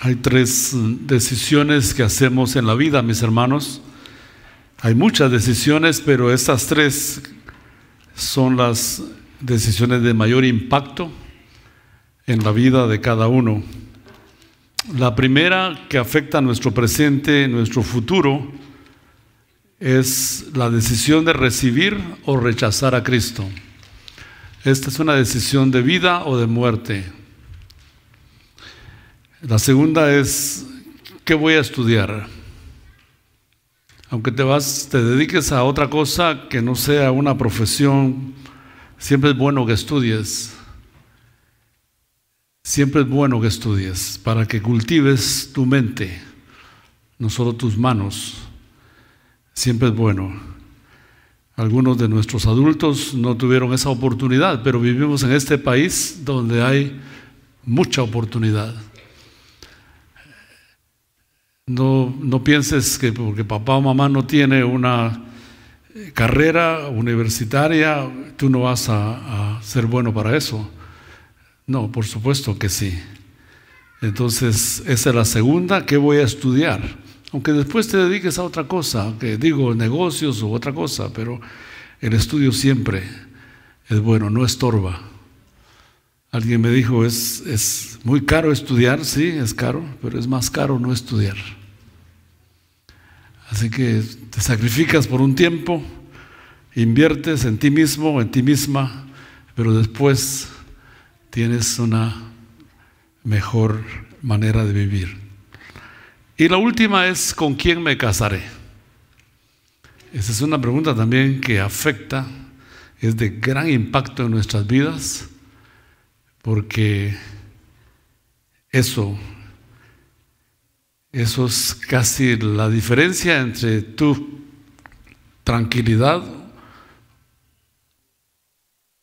Hay tres decisiones que hacemos en la vida, mis hermanos. Hay muchas decisiones, pero estas tres son las decisiones de mayor impacto en la vida de cada uno. La primera que afecta a nuestro presente, nuestro futuro, es la decisión de recibir o rechazar a Cristo. Esta es una decisión de vida o de muerte. La segunda es, ¿qué voy a estudiar? Aunque te vas, te dediques a otra cosa que no sea una profesión, siempre es bueno que estudies. Siempre es bueno que estudies para que cultives tu mente, no solo tus manos. Siempre es bueno. Algunos de nuestros adultos no tuvieron esa oportunidad, pero vivimos en este país donde hay mucha oportunidad. No, no pienses que porque papá o mamá no tiene una carrera universitaria, tú no vas a, a ser bueno para eso. No, por supuesto que sí. Entonces, esa es la segunda, ¿qué voy a estudiar? Aunque después te dediques a otra cosa, que digo negocios u otra cosa, pero el estudio siempre es bueno, no estorba. Alguien me dijo, es, es muy caro estudiar, sí, es caro, pero es más caro no estudiar. Así que te sacrificas por un tiempo, inviertes en ti mismo, en ti misma, pero después tienes una mejor manera de vivir. Y la última es, ¿con quién me casaré? Esa es una pregunta también que afecta, es de gran impacto en nuestras vidas, porque eso eso es casi la diferencia entre tu tranquilidad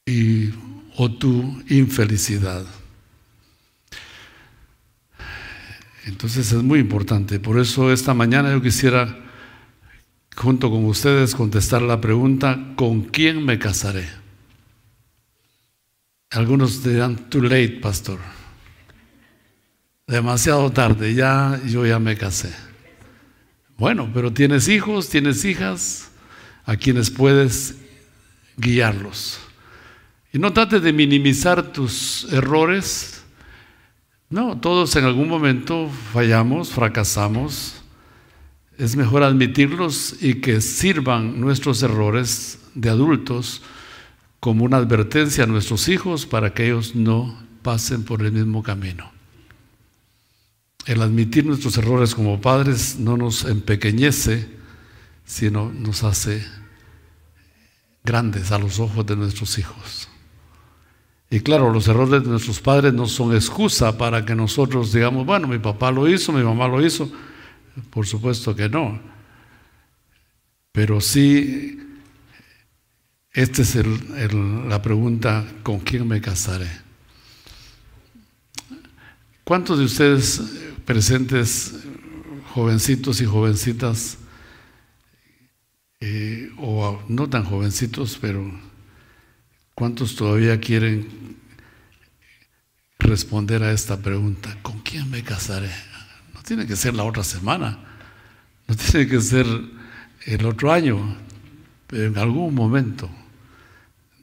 y, o tu infelicidad. Entonces es muy importante. Por eso esta mañana yo quisiera, junto con ustedes, contestar la pregunta, ¿con quién me casaré? Algunos dirán, too late, pastor demasiado tarde, ya yo ya me casé. Bueno, pero tienes hijos, tienes hijas a quienes puedes guiarlos. Y no trates de minimizar tus errores. No, todos en algún momento fallamos, fracasamos. Es mejor admitirlos y que sirvan nuestros errores de adultos como una advertencia a nuestros hijos para que ellos no pasen por el mismo camino. El admitir nuestros errores como padres no nos empequeñece, sino nos hace grandes a los ojos de nuestros hijos. Y claro, los errores de nuestros padres no son excusa para que nosotros digamos, bueno, mi papá lo hizo, mi mamá lo hizo. Por supuesto que no. Pero sí, esta es la pregunta, ¿con quién me casaré? ¿Cuántos de ustedes presentes, jovencitos y jovencitas, eh, o no tan jovencitos, pero ¿cuántos todavía quieren responder a esta pregunta? ¿Con quién me casaré? No tiene que ser la otra semana, no tiene que ser el otro año, pero en algún momento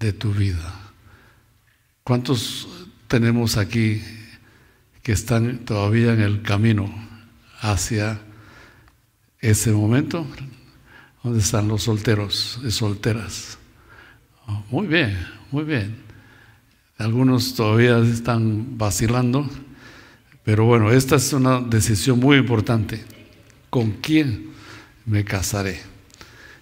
de tu vida. ¿Cuántos tenemos aquí que están todavía en el camino hacia ese momento. ¿Dónde están los solteros y solteras? Oh, muy bien, muy bien. Algunos todavía están vacilando, pero bueno, esta es una decisión muy importante. ¿Con quién me casaré?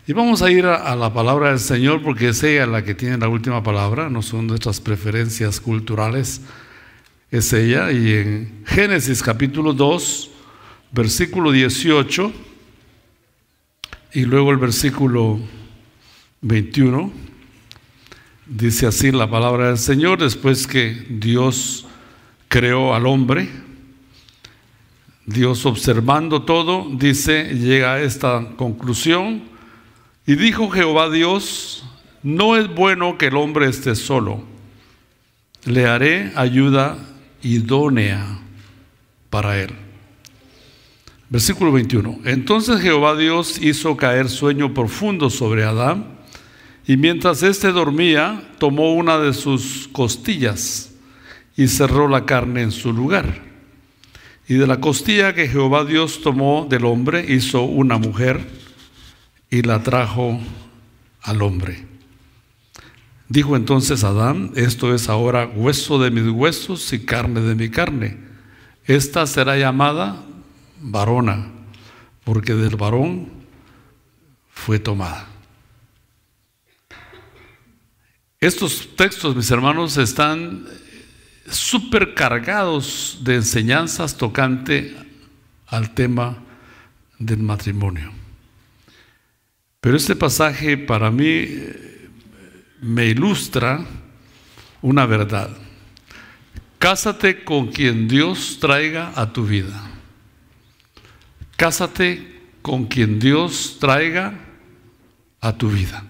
Y vamos a ir a, a, la palabra del Señor porque es ella la que tiene la última palabra, no son nuestras preferencias culturales es ella. Y en Génesis capítulo 2, versículo 18, y luego el versículo 21, dice así la palabra del Señor, después que Dios creó al hombre, Dios observando todo, dice, llega a esta conclusión, y dijo Jehová Dios, no es bueno que el hombre esté solo, le haré ayuda idónea para él. Versículo 21. Entonces Jehová Dios hizo caer sueño profundo sobre Adán, y mientras éste dormía, tomó una de sus costillas y cerró la carne en su lugar. Y de la costilla que Jehová Dios tomó del hombre, hizo una mujer y la trajo al hombre. Dijo entonces Adán, esto es ahora hueso de mis huesos y carne de mi carne. Esta será llamada varona, porque del varón fue tomada. Estos textos, mis hermanos, están súper cargados de enseñanzas tocante al tema del matrimonio. Pero este pasaje para mí me ilustra una verdad. Cásate con quien Dios traiga a tu vida. Cásate con quien Dios traiga a tu vida.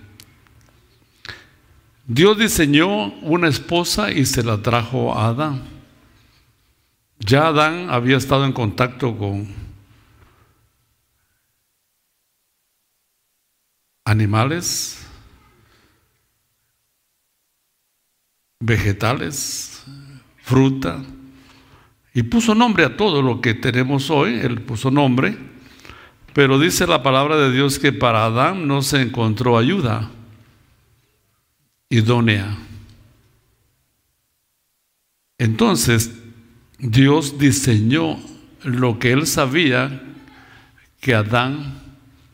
Dios diseñó una esposa y se la trajo a Adán. Ya Adán había estado en contacto con animales, vegetales, fruta, y puso nombre a todo lo que tenemos hoy, él puso nombre, pero dice la palabra de Dios que para Adán no se encontró ayuda idónea. Entonces, Dios diseñó lo que él sabía que Adán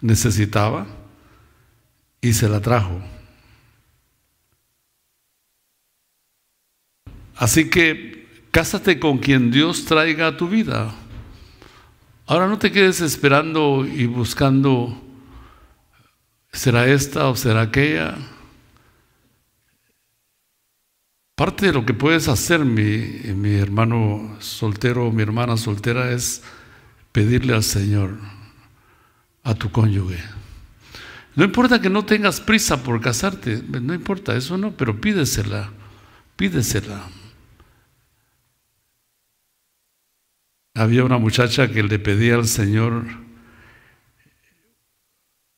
necesitaba y se la trajo. Así que cásate con quien Dios traiga a tu vida. Ahora no te quedes esperando y buscando, ¿será esta o será aquella? Parte de lo que puedes hacer, mi, mi hermano soltero o mi hermana soltera, es pedirle al Señor, a tu cónyuge. No importa que no tengas prisa por casarte, no importa, eso no, pero pídesela, pídesela. Había una muchacha que le pedía al Señor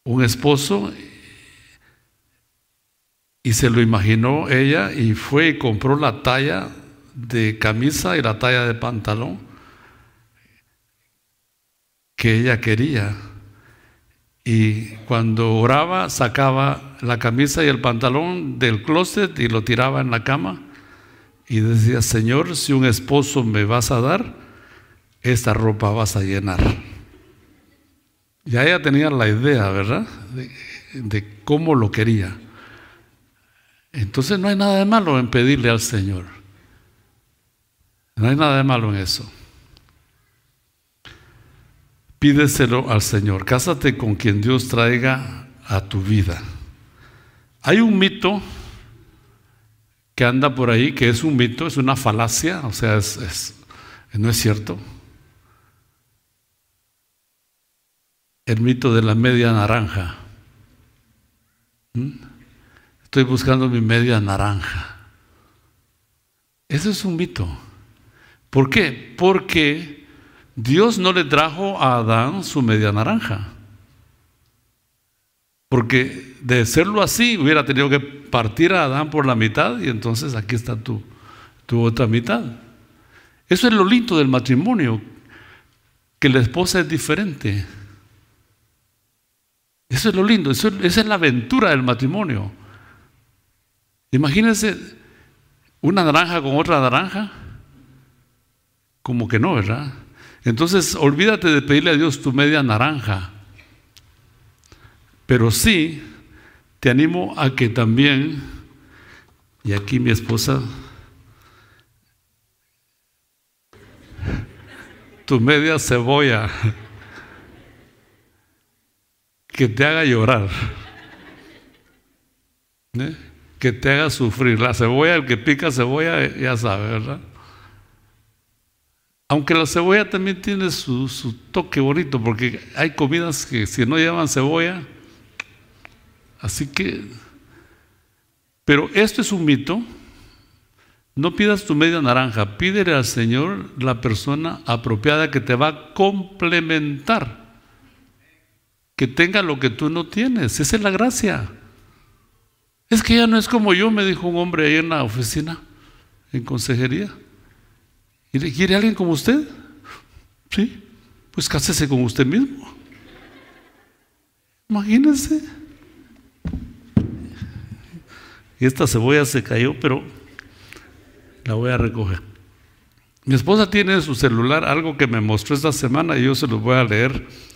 un esposo y se lo imaginó ella y fue y compró la talla de camisa y la talla de pantalón que ella quería. Y cuando oraba sacaba la camisa y el pantalón del closet y lo tiraba en la cama y decía, Señor, si un esposo me vas a dar, esta ropa vas a llenar. Ya ella tenía la idea, ¿verdad? De, cómo lo quería. Entonces no hay nada de malo en pedirle al Señor. No hay nada de malo en eso. Pídeselo al Señor. Cásate con quien Dios traiga a tu vida. Hay un mito que anda por ahí, que es un mito, es una falacia, o sea, no es cierto. El mito de la media naranja. ¿Mm? Estoy buscando mi media naranja. Eso es un mito. ¿Por qué? Porque Dios no le trajo a Adán su media naranja. Porque de serlo así, hubiera tenido que partir a Adán por la mitad y entonces aquí está tu, tu otra mitad. Eso es lo lindo del matrimonio, que la esposa es diferente. Eso es lo lindo, esa es la aventura del matrimonio. Imagínense una naranja con otra naranja. Como que no, ¿verdad? Entonces, olvídate de pedirle a Dios tu media naranja. Pero sí, te animo a que también, y aquí mi esposa, tu media cebolla, que te haga llorar. ¿Eh? que te haga sufrir. La cebolla, el que pica cebolla, ya sabe, ¿verdad? Aunque la cebolla también tiene su, toque bonito, porque hay comidas que si no llevan cebolla, así que, pero esto es un mito. No pidas tu media naranja, pídele al Señor la persona apropiada que te va a complementar, que tenga lo que tú no tienes. Esa es la gracia. Es que ya no es como yo, me dijo un hombre ahí en la oficina, en consejería. ¿Quiere alguien como usted? Sí, pues cásese con usted mismo. Imagínense. Y esta cebolla se cayó, pero la voy a recoger. Mi esposa tiene en su celular algo que me mostró esta semana y yo se lo voy a leer.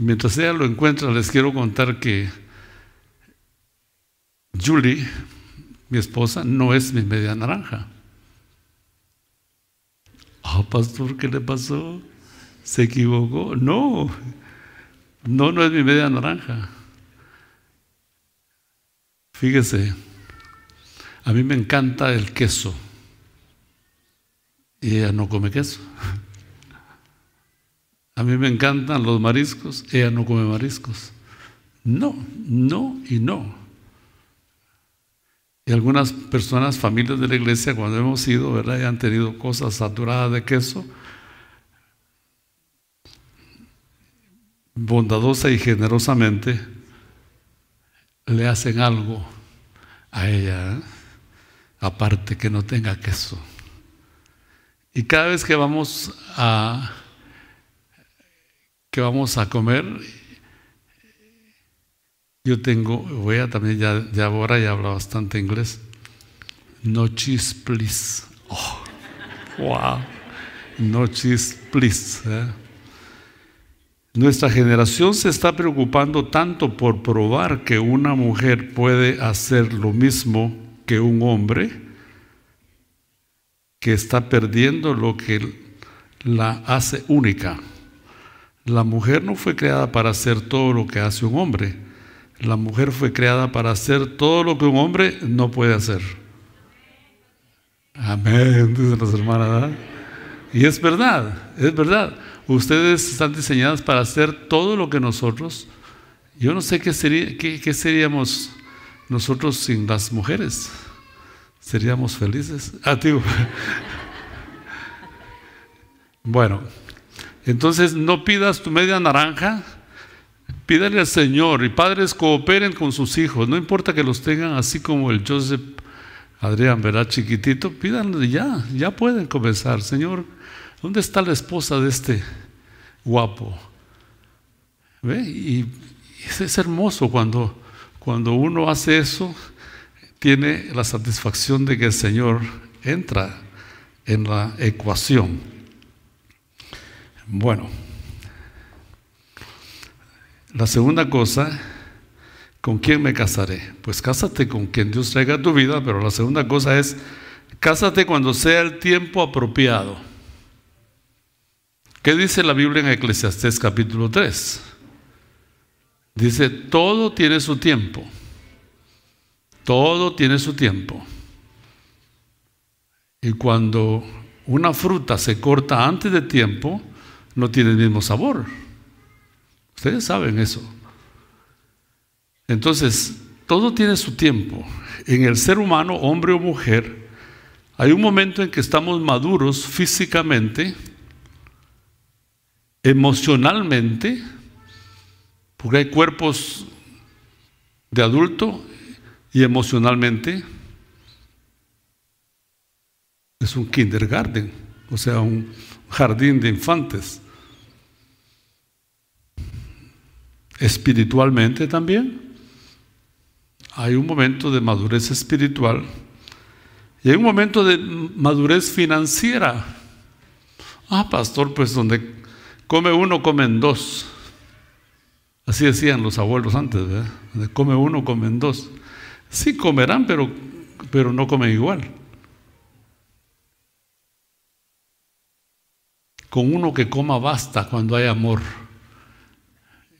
Mientras ella lo encuentra, les quiero contar que Julie, mi esposa, no es mi media naranja. Ah, pastor, ¿qué le pasó? ¿Se equivocó? No, no, no es mi media naranja. Fíjese, a mí me encanta el queso y ella no come queso. A mí me encantan los mariscos, ella no come mariscos. No, no y no. Y algunas personas, familias de la iglesia, cuando hemos ido, ¿verdad? Y han tenido cosas saturadas de queso, bondadosa y generosamente le hacen algo a ella, ¿eh? aparte que no tenga queso. Y cada vez que vamos a que vamos a comer, yo tengo, voy a también ya, ya ahora ya hablo bastante inglés. No cheese, please. Oh, wow. No cheese, please. ¿eh? Nuestra generación se está preocupando tanto por probar que una mujer puede hacer lo mismo que un hombre, que está perdiendo lo que la hace única. La mujer no fue creada para hacer todo lo que hace un hombre. La mujer fue creada para hacer todo lo que un hombre no puede hacer. Amén, dicen las hermanas. Y es verdad, es verdad. Ustedes están diseñadas para hacer todo lo que nosotros. Yo no sé qué, sería, qué, seríamos nosotros sin las mujeres. Seríamos felices. Ah, tío. bueno, entonces no pidas tu media naranja. Pídale al Señor y padres cooperen con sus hijos. No importa que los tengan así como el Joseph Adrián, ¿verdad? Chiquitito. Pídanle ya, ya pueden comenzar. Señor, ¿Dónde está la esposa de este guapo? ¿Ve? Y, es hermoso cuando, cuando uno hace eso, tiene la satisfacción de que el Señor entra en la ecuación. Bueno, la segunda cosa, ¿con quién me casaré? Pues cásate con quien Dios traiga tu vida, pero la segunda cosa es, cásate cuando sea el tiempo apropiado. ¿Qué dice la Biblia en Eclesiastés capítulo 3? Dice, todo tiene su tiempo. Todo tiene su tiempo. Y cuando una fruta se corta antes de tiempo, no tiene el mismo sabor. Ustedes saben eso. Entonces, todo tiene su tiempo. En el ser humano, hombre o mujer, hay un momento en que estamos maduros físicamente, emocionalmente, porque hay cuerpos de adulto y emocionalmente es un kindergarten, o sea, un jardín de infantes. Espiritualmente también hay un momento de madurez espiritual y hay un momento de madurez financiera. Ah, pastor, pues donde Come uno, comen dos. Así decían los abuelos antes, ¿verdad? Come uno, comen dos. Sí comerán, pero, pero no comen igual. Con uno que coma basta cuando hay amor.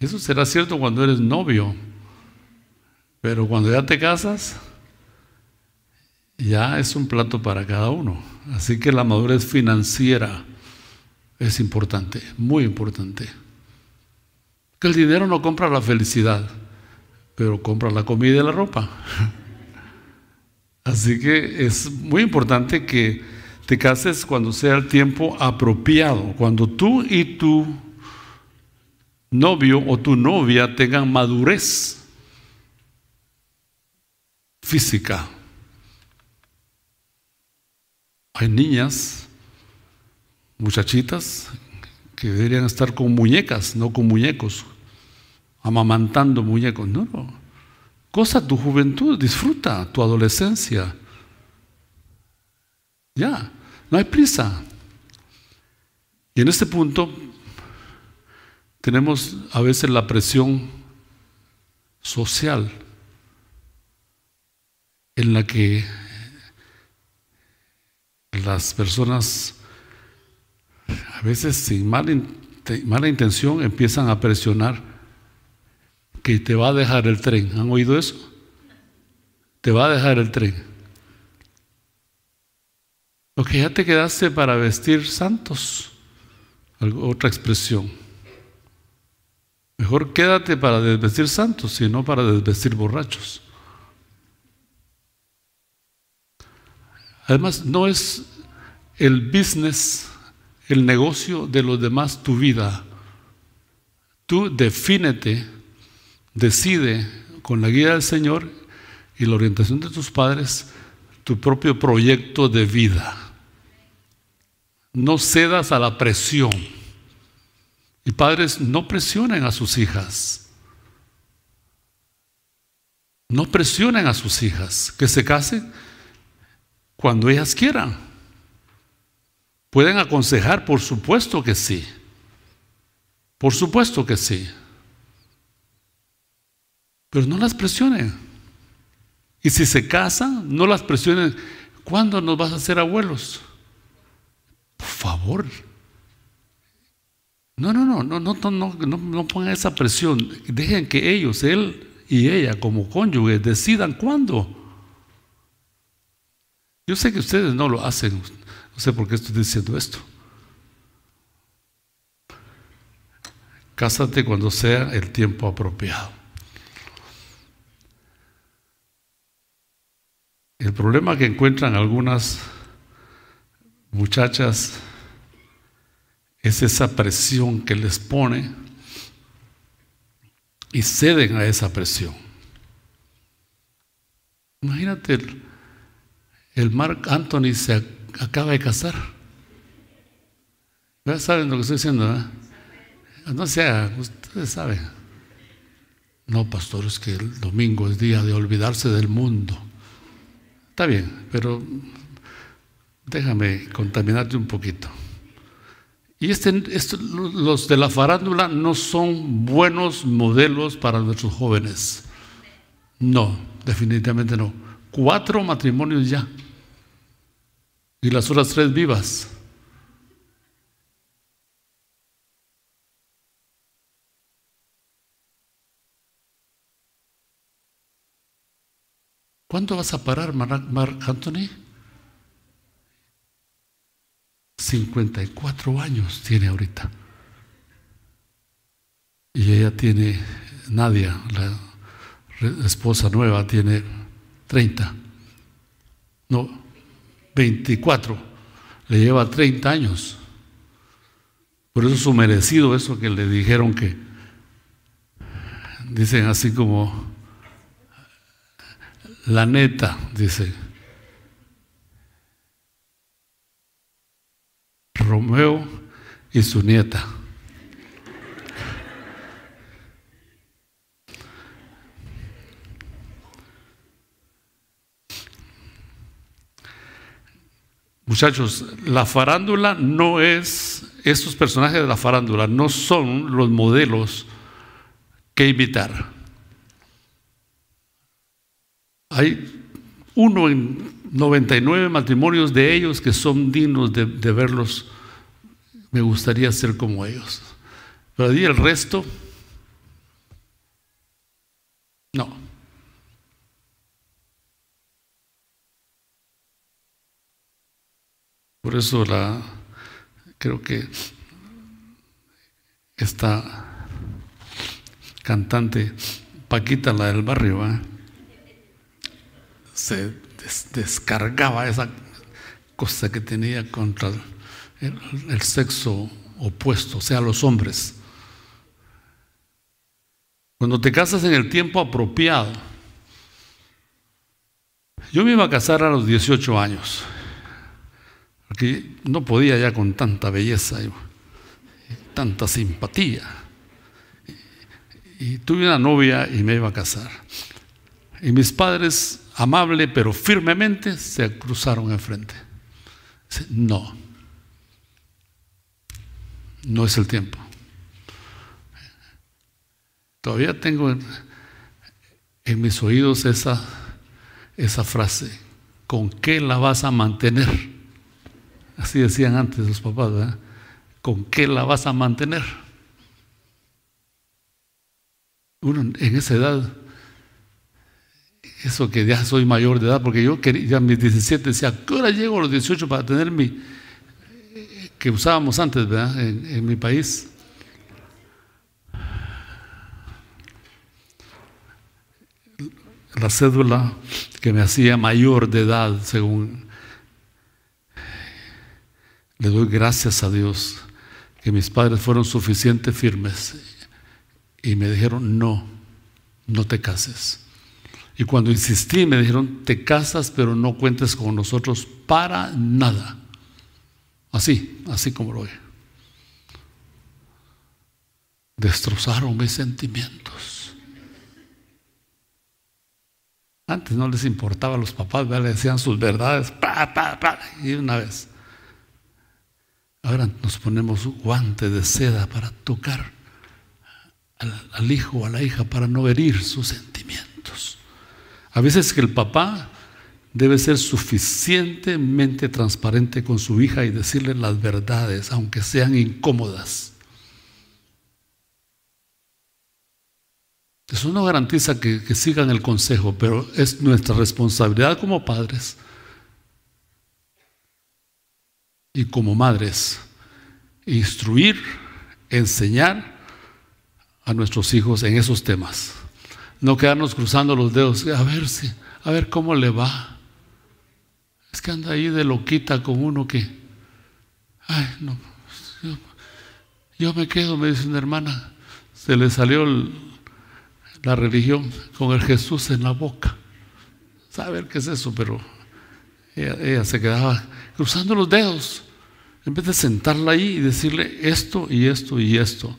Eso será cierto cuando eres novio, pero cuando ya te casas, ya es un plato para cada uno. Así que la madurez financiera es importante, muy importante. Que el dinero no compra la felicidad, pero compra la comida y la ropa. Así que es muy importante que te cases cuando sea el tiempo apropiado, cuando tú y tu novio o tu novia tengan madurez física. Hay niñas, muchachitas, que deberían estar con muñecas, no con muñecos, amamantando muñecos. No, no. Cosa tu juventud, disfruta tu adolescencia. Ya, no hay prisa. Y en este punto tenemos a veces la presión social en la que las personas a veces sin mala, mala intención empiezan a presionar que te va a dejar el tren. ¿Han oído eso? Te va a dejar el tren. O que ya te quedaste para vestir santos. Otra expresión. Mejor quédate para desvestir santos y no para desvestir borrachos. Además, no es el business, el negocio de los demás tu vida. Tú defínete, decide con la guía del Señor y la orientación de tus padres tu propio proyecto de vida. No cedas a la presión. Y padres, no presionen a sus hijas. No presionen a sus hijas que se casen cuando ellas quieran. ¿Pueden aconsejar? Por supuesto que sí. Por supuesto que sí. Pero no las presionen. Y si se casan, no las presionen. ¿Cuándo nos vas a hacer abuelos? Por favor. No, no, no, no, no, no, no, pongan esa presión. Dejen que ellos, él y ella como cónyuges, decidan cuándo. Yo sé que ustedes no lo hacen, no sé por qué estoy diciendo esto. Cásate cuando sea el tiempo apropiado. El problema que encuentran algunas muchachas es esa presión que les pone y ceden a esa presión. Imagínate el Mark Anthony se acaba de casar. Ya saben lo que estoy diciendo. No sea, ustedes saben. No, pastor, es que el domingo es día de olvidarse del mundo. Está bien, pero déjame contaminarte un poquito. Y este, los de la farándula no son buenos modelos para nuestros jóvenes. No, definitivamente no. Cuatro matrimonios ya y las otras tres vivas. ¿Cuándo vas a parar, Mark Anthony? 54 años tiene ahorita. Y ella tiene, Nadia, la esposa nueva, tiene 30. No, 24, le lleva 30 años. Por eso es su merecido eso que le dijeron que, dicen así como, la neta, dice, Romeo y su nieta. Muchachos, la farándula no es, estos personajes de la farándula no son los modelos que imitar. Hay uno en 99 matrimonios de ellos que son dignos de, de verlos. Me gustaría ser como ellos. Pero ahí el resto, no. Por eso la, creo que esta cantante Paquita, la del barrio, se descargaba esa cosa que tenía contra el sexo opuesto, o sea, los hombres. Cuando te casas en el tiempo apropiado, yo me iba a casar a los 18 años, porque no podía ya con tanta belleza y tanta simpatía. Y tuve una novia y me iba a casar. Y mis padres, amable pero firmemente, se cruzaron enfrente. No, no es el tiempo. Todavía tengo en, mis oídos esa, esa frase, ¿con qué la vas a mantener? Así decían antes los papás. ¿Con qué la vas a mantener? Uno en esa edad, eso que ya soy mayor de edad, porque yo quería, ya a mis 17 decía, ¿qué hora llego a los 18 para tener mi, que usábamos antes, ¿verdad? En, mi país. La cédula que me hacía mayor de edad, según le doy gracias a Dios que mis padres fueron suficientemente firmes y me dijeron, no, no te cases. Y cuando insistí me dijeron, te casas pero no cuentes con nosotros para nada. Así, así como lo ve. Destrozaron mis sentimientos. Antes no les importaba a los papás, le decían sus verdades, y una vez. Ahora nos ponemos guante de seda para tocar al, al hijo o a la hija para no herir sus sentimientos. A veces que el papá debe ser suficientemente transparente con su hija y decirle las verdades, aunque sean incómodas. Eso no garantiza que, sigan el consejo, pero es nuestra responsabilidad como padres y como madres instruir, enseñar a nuestros hijos en esos temas. No quedarnos cruzando los dedos, a ver si, a ver cómo le va. Es que anda ahí de loquita con uno que, ay, no, yo, me quedo, me dice una hermana, se le salió la religión con el Jesús en la boca. Saber qué es eso, pero ella, se quedaba cruzando los dedos en vez de sentarla ahí y decirle esto y esto y esto.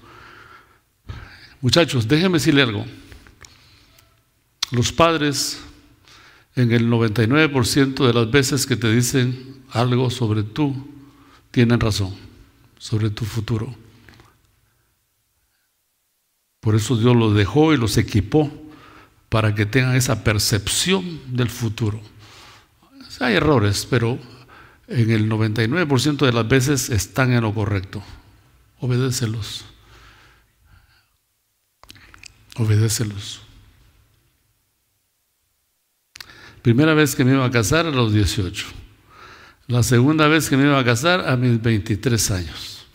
Muchachos, déjenme decirle algo. Los padres en el 99% de las veces que te dicen algo sobre tú, tienen razón, sobre tu futuro. Por eso Dios los dejó y los equipó para que tengan esa percepción del futuro. Hay errores, pero en el 99% de las veces están en lo correcto. Obedécelos. Obedécelos. Primera vez que me iba a casar a los 18. La segunda vez que me iba a casar a mis 23 años.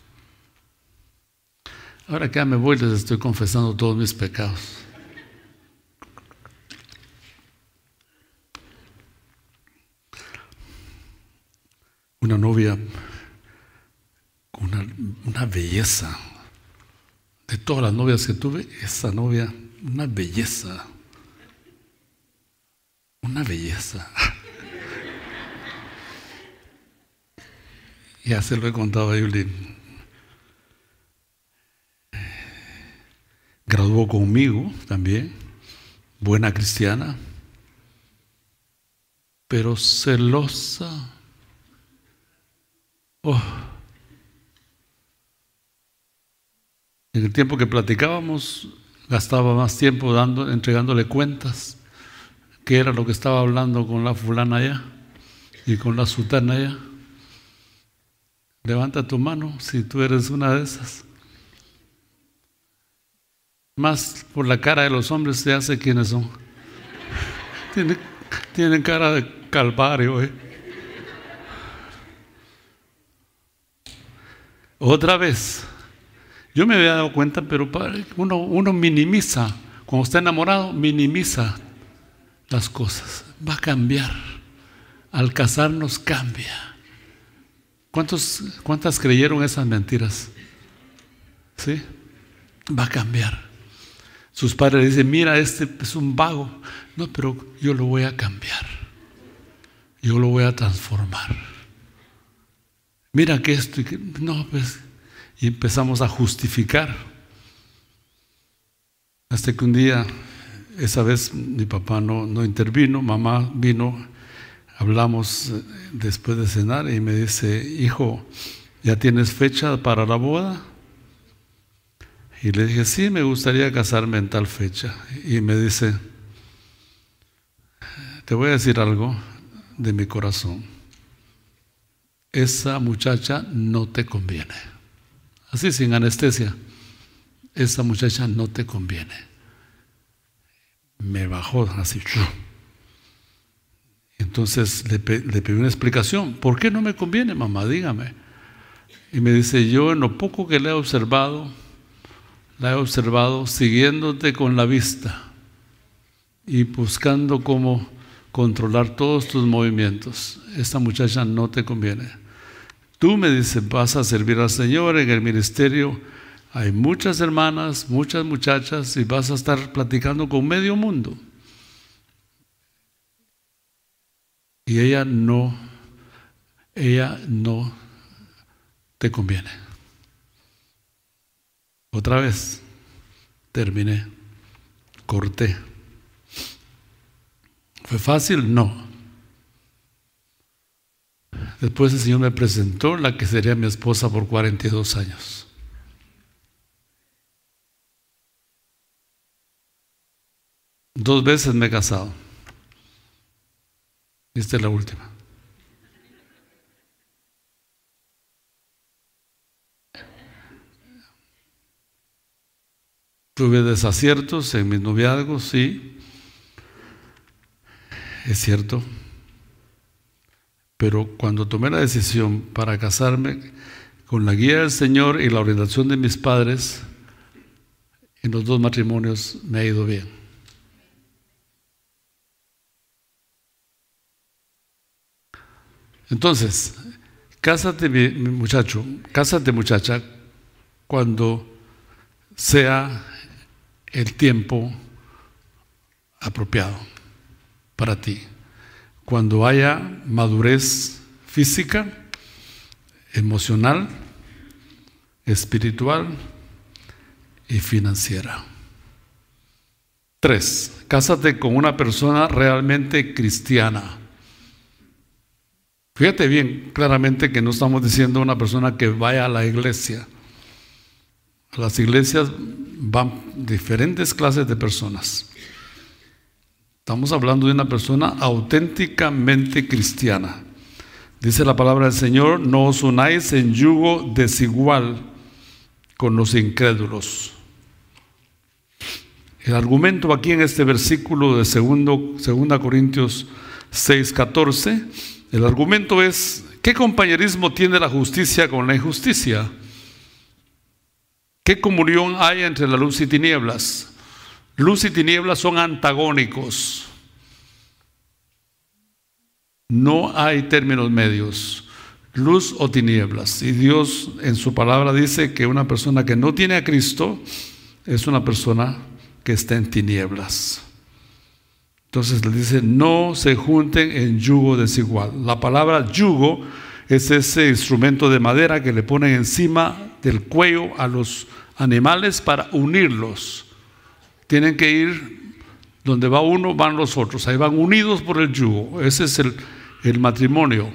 Ahora que ya me voy les estoy confesando todos mis pecados. Una novia una belleza. De todas las novias que tuve, esa novia, una belleza una belleza. ya se lo he contado a Yuli. Graduó conmigo también, buena cristiana, pero celosa. Oh. En el tiempo que platicábamos, gastaba más tiempo dando, entregándole cuentas qué era lo que estaba hablando con la fulana allá y con la sutana allá. Levanta tu mano si tú eres una de esas. Más por la cara de los hombres se hace quiénes son. Tienen, cara de calvario. ¿eh? Otra vez. Yo me había dado cuenta, pero uno, uno minimiza, cuando está enamorado, minimiza las cosas. Va a cambiar. Al casarnos cambia. ¿Cuántos, ¿Cuántas creyeron esas mentiras? ¿Sí? Va a cambiar. Sus padres dicen, mira, este es un vago. No, pero yo lo voy a cambiar. Yo lo voy a transformar. Mira que esto y que... No, pues... Y empezamos a justificar. Hasta que un día, esa vez mi papá no, no intervino, mamá vino, hablamos eh, después de cenar y me dice, hijo, ¿ya tienes fecha para la boda? Y le dije, sí, me gustaría casarme en tal fecha. Y me dice, te voy a decir algo de mi corazón. Esa muchacha no te conviene. Así sin anestesia. Esa muchacha no te conviene. Me bajó así. Entonces le, le una explicación. ¿Por qué no me conviene, mamá? Dígame. Y me dice, yo en lo poco que le he observado, la he observado siguiéndote con la vista y buscando cómo controlar todos tus movimientos. Esta muchacha no te conviene. Tú me dices, vas a servir al Señor en el ministerio. Hay muchas hermanas, muchas muchachas y vas a estar platicando con medio mundo. Y ella no, ella no te conviene. Otra vez, terminé, corté. ¿Fue fácil? No. Después el Señor me presentó la que sería mi esposa por 42 años. Dos veces me he casado. Esta es la última. Tuve desaciertos en mis noviazgos, sí, es cierto. Pero cuando tomé la decisión para casarme, con la guía del Señor y la orientación de mis padres, en los dos matrimonios me ha ido bien. Entonces, cásate muchacho, cásate muchacha cuando sea el tiempo apropiado para ti. Cuando haya madurez física, emocional, espiritual y financiera. Tres, cásate con una persona realmente cristiana. Fíjate bien, claramente que no estamos diciendo una persona que vaya a la iglesia. A las iglesias van diferentes clases de personas. Estamos hablando de una persona auténticamente cristiana. Dice la palabra del Señor, no os unáis en yugo desigual con los incrédulos. El argumento aquí en este versículo de 2 Corintios 6, 14, el argumento es, ¿qué compañerismo tiene la justicia con la injusticia? ¿Qué comunión hay entre la luz y tinieblas? Luz y tinieblas son antagónicos. No hay términos medios, luz o tinieblas. Y Dios en su palabra dice que una persona que no tiene a Cristo es una persona que está en tinieblas. Entonces le dice, no se junten en yugo desigual. La palabra yugo es ese instrumento de madera que le ponen encima del cuello a los animales para unirlos. Tienen que ir donde va uno, van los otros. Ahí van unidos por el yugo. Ese es el, el matrimonio.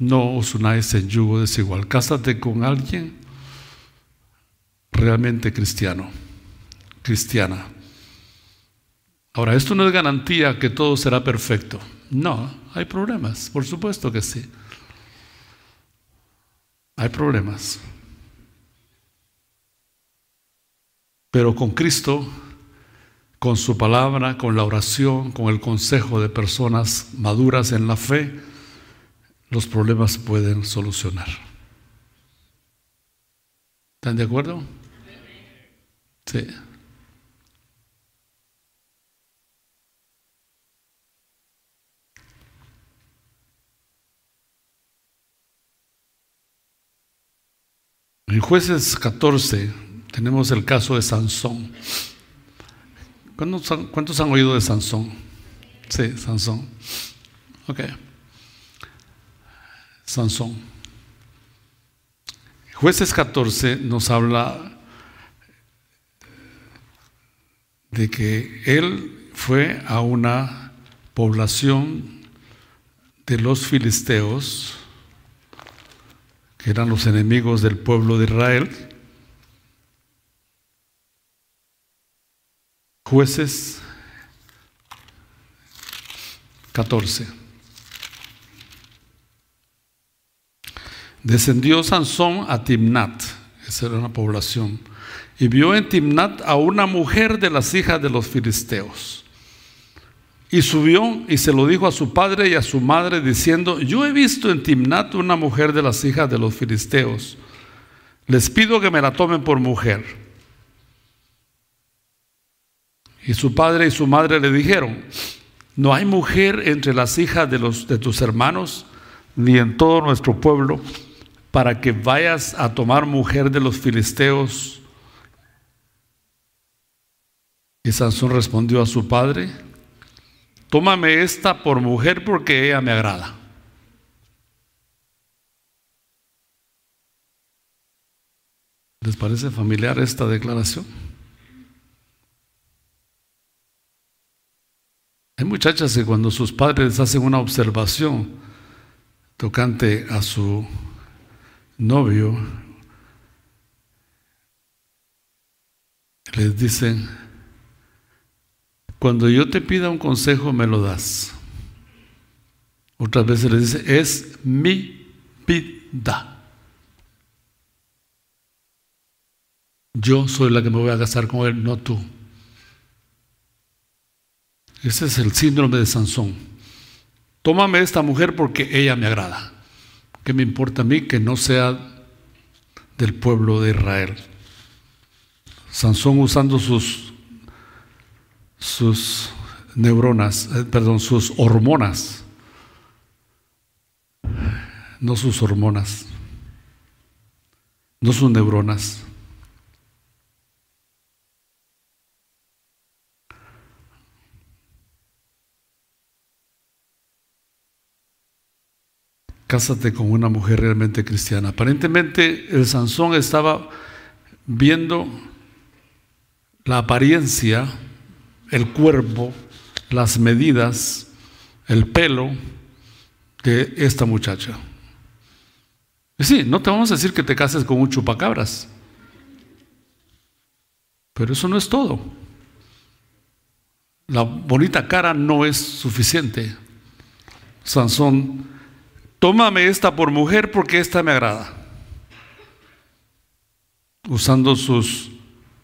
No os unáis en yugo desigual. Cásate con alguien realmente cristiano, cristiana. Ahora, esto no es garantía que todo será perfecto. No, hay problemas, por supuesto que sí. Hay problemas. Pero con Cristo con su palabra, con la oración, con el consejo de personas maduras en la fe, los problemas pueden solucionar. ¿Están de acuerdo? Sí. En jueces 14 tenemos el caso de Sansón. ¿Cuántos han, oído de Sansón? Sí, Sansón. Ok. Sansón. Jueces 14 nos habla de que él fue a una población de los filisteos que eran los enemigos del pueblo de Israel, jueces 14. Descendió Sansón a Timnat, esa era una población, y vio en Timnat a una mujer de las hijas de los filisteos. Y subió y se lo dijo a su padre y a su madre diciendo, yo he visto en Timnat una mujer de las hijas de los filisteos. Les pido que me la tomen por mujer. Y su padre y su madre le dijeron, no hay mujer entre las hijas de, los, de tus hermanos, ni en todo nuestro pueblo, para que vayas a tomar mujer de los filisteos. Y Sansón respondió a su padre, tómame esta por mujer porque ella me agrada. ¿Les parece familiar esta declaración? Hay muchachas que cuando sus padres hacen una observación tocante a su novio, les dicen, cuando yo te pida un consejo, me lo das. Otras veces le dice, es mi vida. Yo soy la que me voy a casar con él, no tú. Ese es el síndrome de Sansón. Tómame esta mujer porque ella me agrada. ¿Qué me importa a mí que no sea del pueblo de Israel? Sansón usando sus sus neuronas, eh, perdón, sus hormonas, no sus hormonas, no sus neuronas. Cásate con una mujer realmente cristiana. Aparentemente el Sansón estaba viendo la apariencia el cuerpo, las medidas, el pelo de esta muchacha. Sí, no te vamos a decir que te cases con un chupacabras, pero eso no es todo. La bonita cara no es suficiente. Sansón, tómame esta por mujer porque esta me agrada. Usando sus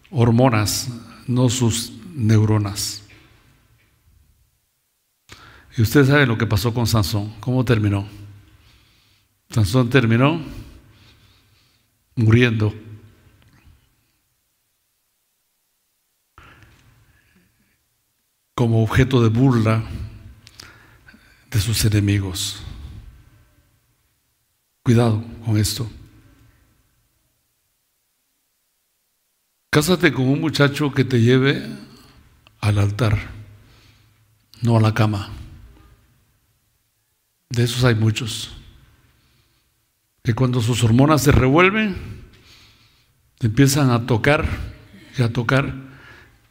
hormonas, no sus neuronas. Y ustedes saben lo que pasó con Sansón, cómo terminó. Sansón terminó muriendo. como objeto de burla de sus enemigos. Cuidado con esto. Cásate con un muchacho que te lleve al altar, no a la cama. De esos hay muchos. Que cuando sus hormonas se revuelven, empiezan a tocar y a tocar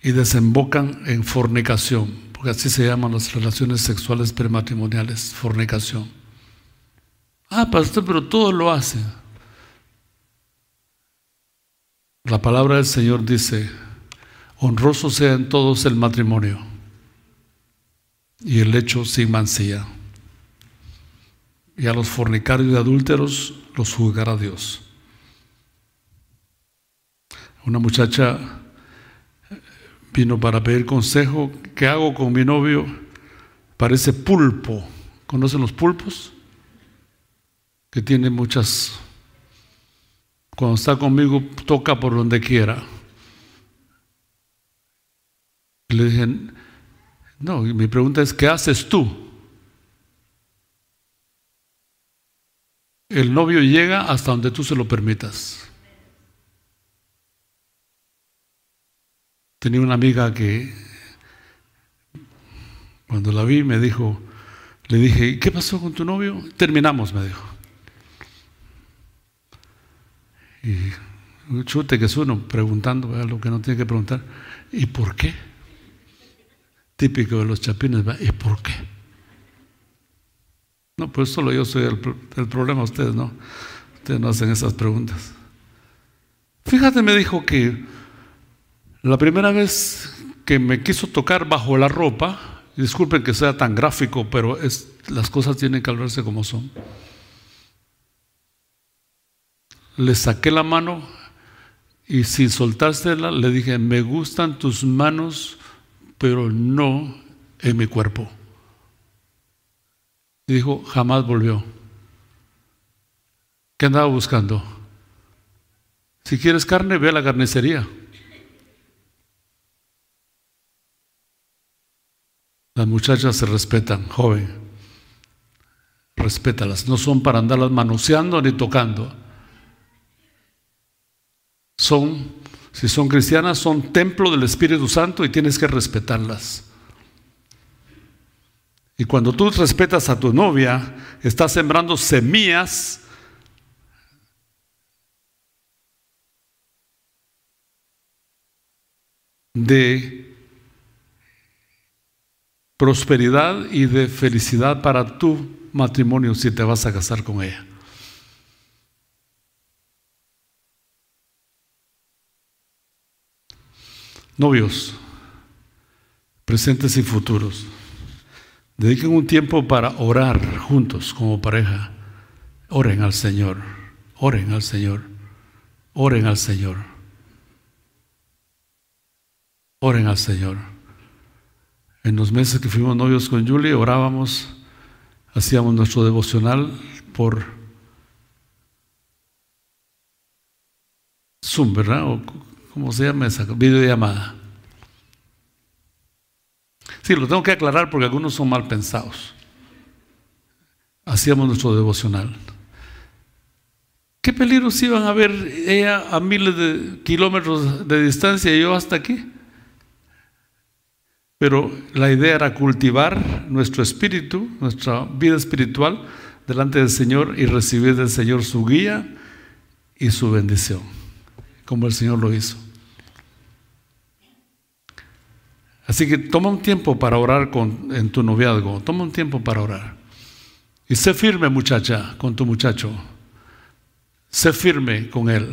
y desembocan en fornicación, porque así se llaman las relaciones sexuales prematrimoniales, fornicación. Ah, pastor, pero todo lo hace. La palabra del Señor dice, honroso sea en todos el matrimonio y el hecho sin mancilla. Y a los fornicarios y adúlteros los juzgará Dios. Una muchacha vino para pedir consejo. ¿Qué hago con mi novio? Parece pulpo. ¿Conocen los pulpos? Que tiene muchas... Cuando está conmigo toca por donde quiera. Le dije, no, mi pregunta es, ¿qué haces tú? El novio llega hasta donde tú se lo permitas. Tenía una amiga que cuando la vi me dijo, le dije, ¿qué pasó con tu novio? Terminamos, me dijo. Y chute que es uno preguntando lo que no tiene que preguntar. ¿Y por qué? Típico de los chapines, ¿y por qué? No, pues solo yo soy el, el problema, ustedes no. Ustedes no hacen esas preguntas. Fíjate, me dijo que la primera vez que me quiso tocar bajo la ropa, disculpen que sea tan gráfico, pero las cosas tienen que hablarse como son. Le saqué la mano y sin soltársela le dije, me gustan tus manos, pero no en mi cuerpo. Y dijo, jamás volvió. ¿Qué andaba buscando? Si quieres carne, ve a la carnicería. Las muchachas se respetan, joven. Respétalas. No son para andarlas manoseando ni tocando. Son, si son cristianas, son templo del Espíritu Santo y tienes que respetarlas. Y cuando tú respetas a tu novia, estás sembrando semillas de prosperidad y de felicidad para tu matrimonio si te vas a casar con ella. Novios, presentes y futuros, dediquen un tiempo para orar juntos como pareja. Oren al Señor, oren al Señor, oren al Señor, oren al Señor. En los meses que fuimos novios con Julie, orábamos, hacíamos nuestro devocional por Zoom, ¿verdad? ¿Cómo se llama esa videollamada? Sí, lo tengo que aclarar porque algunos son mal pensados. Hacíamos nuestro devocional. ¿Qué peligros iban a haber ella a miles de kilómetros de distancia y yo hasta aquí? Pero la idea era cultivar nuestro espíritu, nuestra vida espiritual delante del Señor y recibir del Señor su guía y su bendición, como el Señor lo hizo. Así que toma un tiempo para orar con, en tu noviazgo, toma un tiempo para orar. Y sé firme muchacha con tu muchacho, sé firme con él.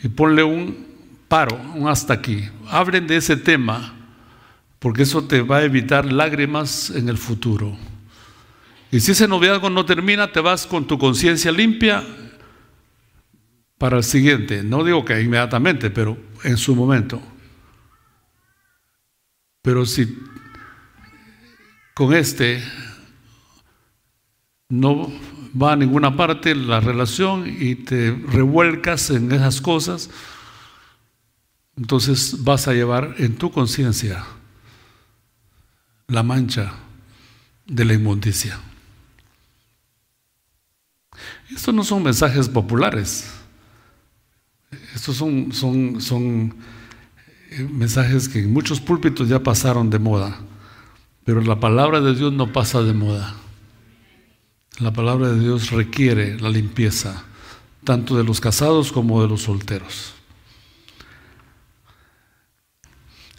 Y ponle un paro, un hasta aquí. Hablen de ese tema, porque eso te va a evitar lágrimas en el futuro. Y si ese noviazgo no termina, te vas con tu conciencia limpia para el siguiente. No digo que inmediatamente, pero en su momento. Pero si con este no va a ninguna parte la relación y te revuelcas en esas cosas, entonces vas a llevar en tu conciencia la mancha de la inmundicia. Estos no son mensajes populares. Estos son, son, son eh, mensajes que en muchos púlpitos ya pasaron de moda. Pero la palabra de Dios no pasa de moda. La palabra de Dios requiere la limpieza, tanto de los casados como de los solteros.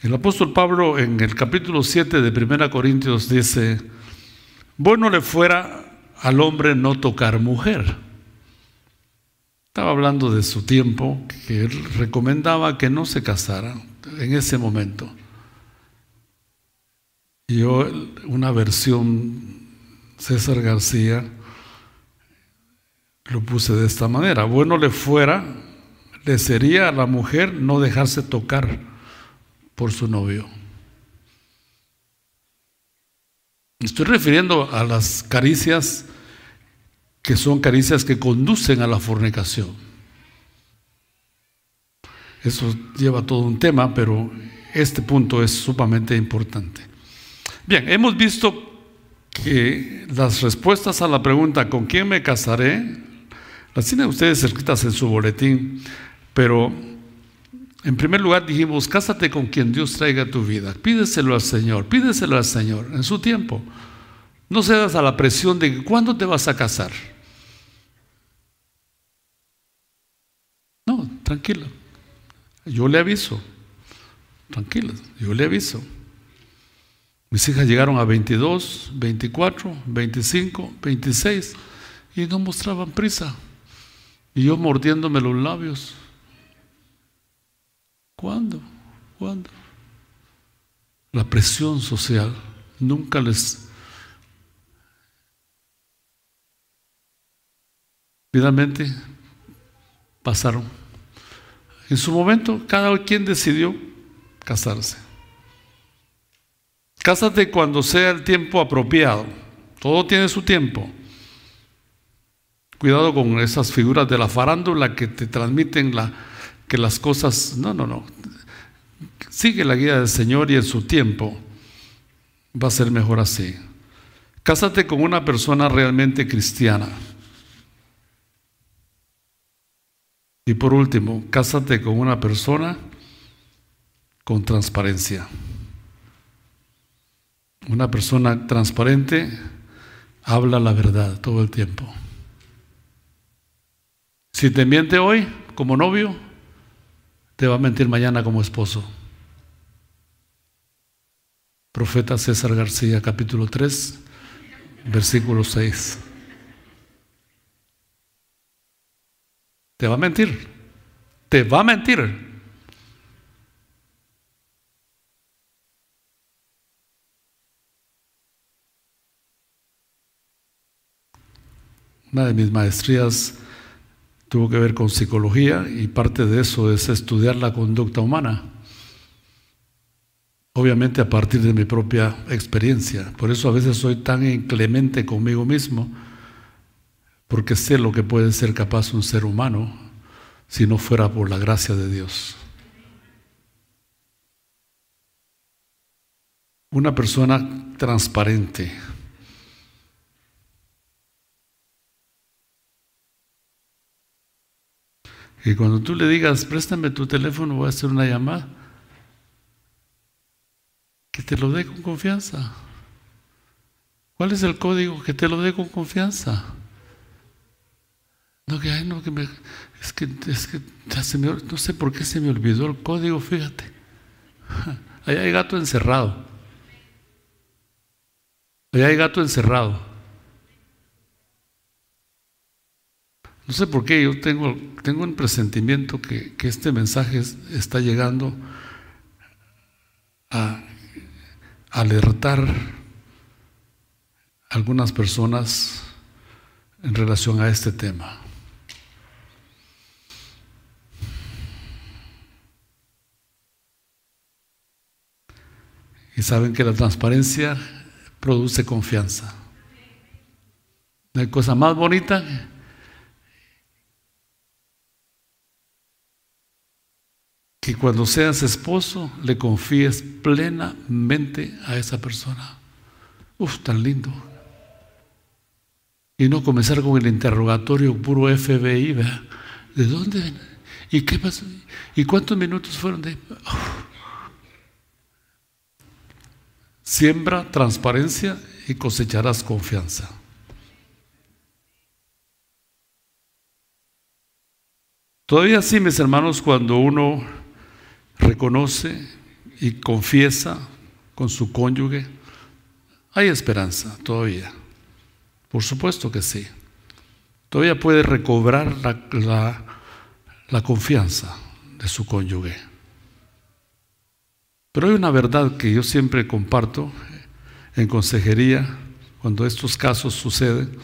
El apóstol Pablo en el capítulo 7 de 1 Corintios dice, bueno le fuera al hombre no tocar mujer. Estaba hablando de su tiempo, que él recomendaba que no se casara en ese momento. Yo, una versión César García, lo puse de esta manera. Bueno le fuera, le sería a la mujer no dejarse tocar por su novio. Estoy refiriendo a las caricias que son caricias que conducen a la fornicación. Eso lleva todo un tema, pero este punto es sumamente importante. Bien, hemos visto que las respuestas a la pregunta ¿con quién me casaré? las tienen ustedes escritas en su boletín, pero en primer lugar dijimos, cásate con quien Dios traiga tu vida, pídeselo al Señor, pídeselo al Señor en su tiempo. No cedas a la presión de cuándo te vas a casar. No, tranquila. Yo le aviso. Tranquila, yo le aviso. Mis hijas llegaron a 22, 24, 25, 26 y no mostraban prisa. Y yo mordiéndome los labios. ¿Cuándo? ¿Cuándo? La presión social nunca les... Finalmente pasaron. En su momento, cada quien decidió casarse. Cásate cuando sea el tiempo apropiado. Todo tiene su tiempo. Cuidado con esas figuras de la farándula que te transmiten la, que las cosas... No, no, no. Sigue la guía del Señor y en su tiempo va a ser mejor así. Cásate con una persona realmente cristiana. Y por último, cásate con una persona con transparencia. Una persona transparente habla la verdad todo el tiempo. Si te miente hoy como novio, te va a mentir mañana como esposo. Profeta César García, capítulo 3, versículo 6. Te va a mentir. Te va a mentir. Una de mis maestrías tuvo que ver con psicología y parte de eso es estudiar la conducta humana. Obviamente a partir de mi propia experiencia. Por eso a veces soy tan inclemente conmigo mismo, porque sé lo que puede ser capaz un ser humano si no fuera por la gracia de Dios. Una persona transparente, Y cuando tú le digas, préstame tu teléfono, voy a hacer una llamada, que te lo dé con confianza. ¿Cuál es el código? Que te lo dé con confianza. No, que, no, que me, es que, es que se me, no sé por qué se me olvidó el código, fíjate. Ahí hay gato encerrado. Ahí hay gato encerrado. No sé por qué, yo tengo, tengo un presentimiento que, que este mensaje está llegando a alertar a algunas personas en relación a este tema. Y saben que la transparencia produce confianza. No cosa más bonita que cuando seas esposo le confíes plenamente a esa persona. Uf, tan lindo. Y no comenzar con el interrogatorio puro FBI, ¿verdad? ¿De dónde? ¿Y qué pasó? ¿Y cuántos minutos fueron de.? Siembra transparencia y cosecharás confianza. Todavía sí, mis hermanos, cuando uno reconoce y confiesa con su cónyuge, hay esperanza todavía. Por supuesto que sí. Todavía puede recobrar la, la, confianza de su cónyuge. Pero hay una verdad que yo siempre comparto en consejería cuando estos casos suceden.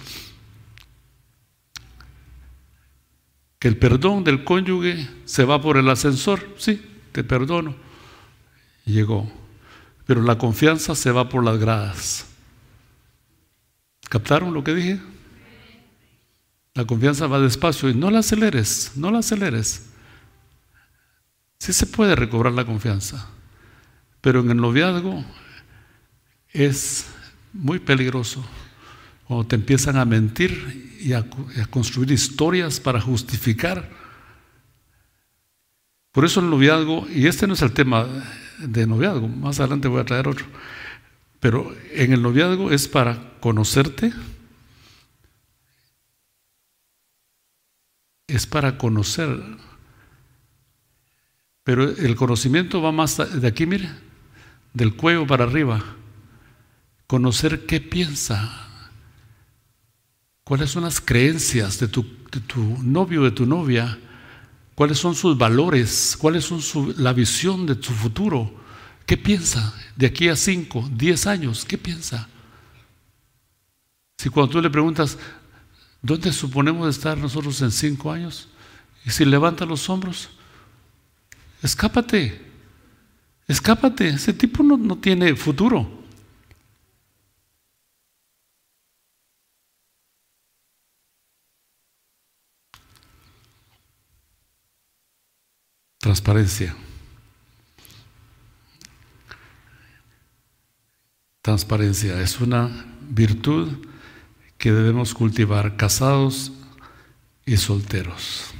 Que el perdón del cónyuge se va por el ascensor, sí, te perdono. Llegó. Pero la confianza se va por las gradas. ¿Captaron lo que dije? La confianza va despacio y no la aceleres, no la aceleres. Sí se puede recobrar la confianza, pero en el noviazgo es muy peligroso cuando te empiezan a mentir y a, construir historias para justificar. Por eso el noviazgo, y este no es el tema de noviazgo, más adelante voy a traer otro, pero en el noviazgo es para conocerte, es para conocer. Pero el conocimiento va más de aquí, mire, del cuello para arriba. Conocer qué piensa, cuáles son las creencias de tu, de tu novio, de tu novia, cuáles son sus valores, cuáles son la visión de su futuro. ¿Qué piensa de aquí a cinco, diez años? ¿Qué piensa? Si cuando tú le preguntas, ¿Dónde suponemos estar nosotros en cinco años? Y si levanta los hombros, escápate, escápate, ese tipo no, no tiene futuro. Transparencia. Transparencia es una virtud que debemos cultivar casados y solteros.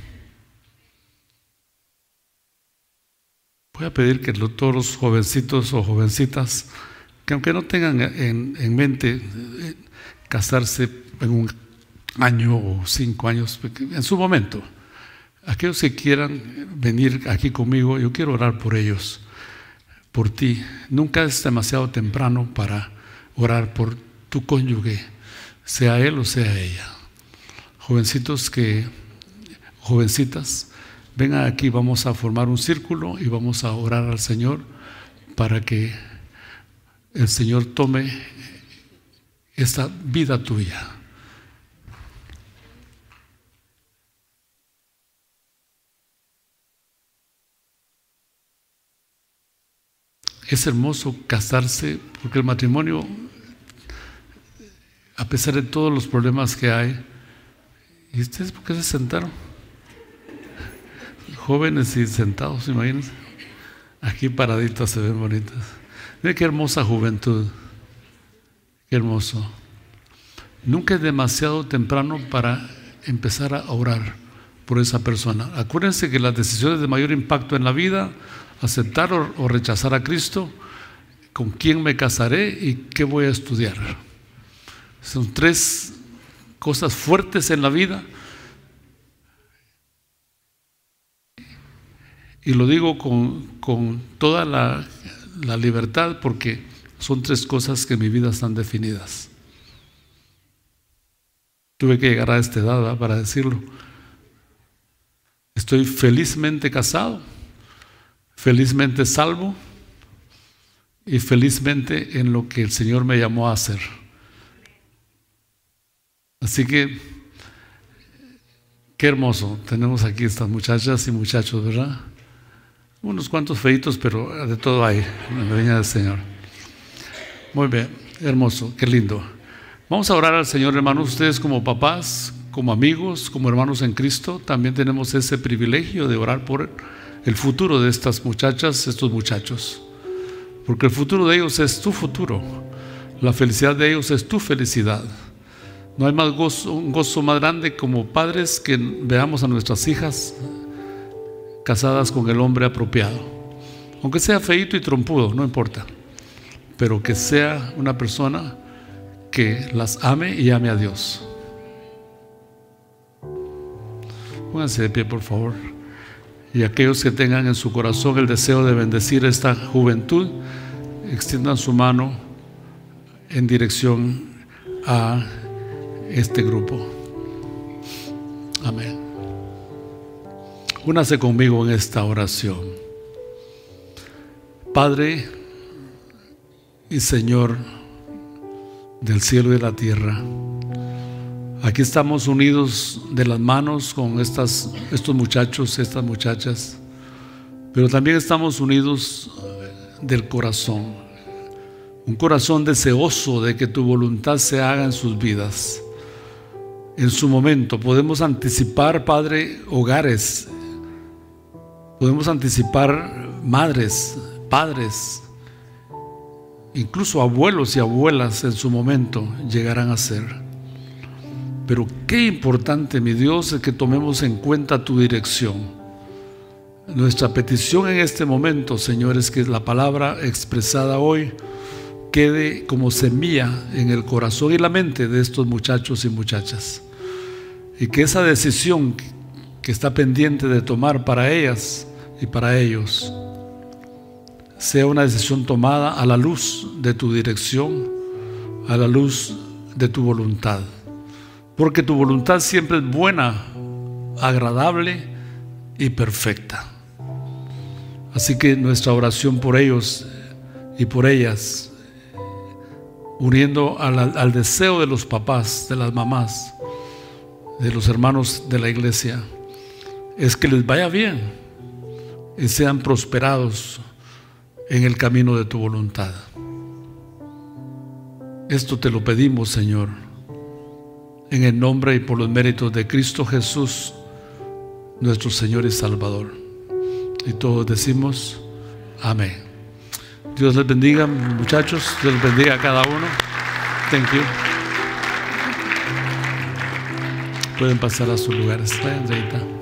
Voy a pedir que todos los jovencitos o jovencitas, que aunque no tengan en, mente eh, casarse en un año o cinco años, en su momento, aquellos que quieran venir aquí conmigo, yo quiero orar por ellos, por ti. Nunca es demasiado temprano para orar por tu cónyuge sea él o sea ella. Jovencitos que, jovencitas, vengan aquí, vamos a formar un círculo y vamos a orar al Señor para que el Señor tome esta vida tuya. Es hermoso casarse porque el matrimonio a pesar de todos los problemas que hay. ¿Y ustedes por qué se sentaron? Jóvenes y sentados, imagínense. Aquí paraditos se ven bonitas. Mira qué hermosa juventud. Qué hermoso. Nunca es demasiado temprano para empezar a orar por esa persona. Acuérdense que las decisiones de mayor impacto en la vida, aceptar o rechazar a Cristo, con quién me casaré y qué voy a estudiar. Son tres cosas fuertes en la vida. Y lo digo con, toda la, la, libertad porque son tres cosas que en mi vida están definidas. Tuve que llegar a esta edad para decirlo. Estoy felizmente casado, felizmente salvo y felizmente en lo que el Señor me llamó a hacer. Así que, qué hermoso. Tenemos aquí estas muchachas y muchachos, ¿verdad? Unos cuantos feitos, pero de todo hay en la viña del Señor. Muy bien, hermoso, qué lindo. Vamos a orar al Señor, hermanos. Ustedes como papás, como amigos, como hermanos en Cristo, también tenemos ese privilegio de orar por el futuro de estas muchachas, estos muchachos. Porque el futuro de ellos es tu futuro. La felicidad de ellos es tu felicidad. No hay más gozo, un gozo más grande como padres que veamos a nuestras hijas casadas con el hombre apropiado. Aunque sea feito y trompudo, no importa. Pero que sea una persona que las ame y ame a Dios. Pónganse de pie, por favor. Y aquellos que tengan en su corazón el deseo de bendecir esta juventud, extiendan su mano en dirección a este grupo. Amén. Únase conmigo en esta oración. Padre y Señor del cielo y de la tierra, Aquí estamos unidos de las manos con estas, estos muchachos, estas muchachas, pero también estamos unidos del corazón. Un corazón deseoso de que tu voluntad se haga en sus vidas. En su momento podemos anticipar, Padre, hogares. Podemos anticipar madres, padres, incluso abuelos y abuelas en su momento llegarán a ser. Pero qué importante, mi Dios, es que tomemos en cuenta tu dirección. Nuestra petición en este momento, Señor, es que la palabra expresada hoy quede como semilla en el corazón y la mente de estos muchachos y muchachas. Y que esa decisión que está pendiente de tomar para ellas y para ellos sea una decisión tomada a la luz de tu dirección, a la luz de tu voluntad. Porque tu voluntad siempre es buena, agradable y perfecta. Así que nuestra oración por ellos y por ellas, uniendo al, al, deseo de los papás, de las mamás, de los hermanos de la iglesia, es que les vaya bien y sean prosperados en el camino de tu voluntad. Esto te lo pedimos, Señor en el nombre y por los méritos de Cristo Jesús, nuestro Señor y Salvador. Y todos decimos, amén. Dios les bendiga, muchachos. Dios les bendiga a cada uno. Thank you. Pueden pasar a sus lugares. Vayan,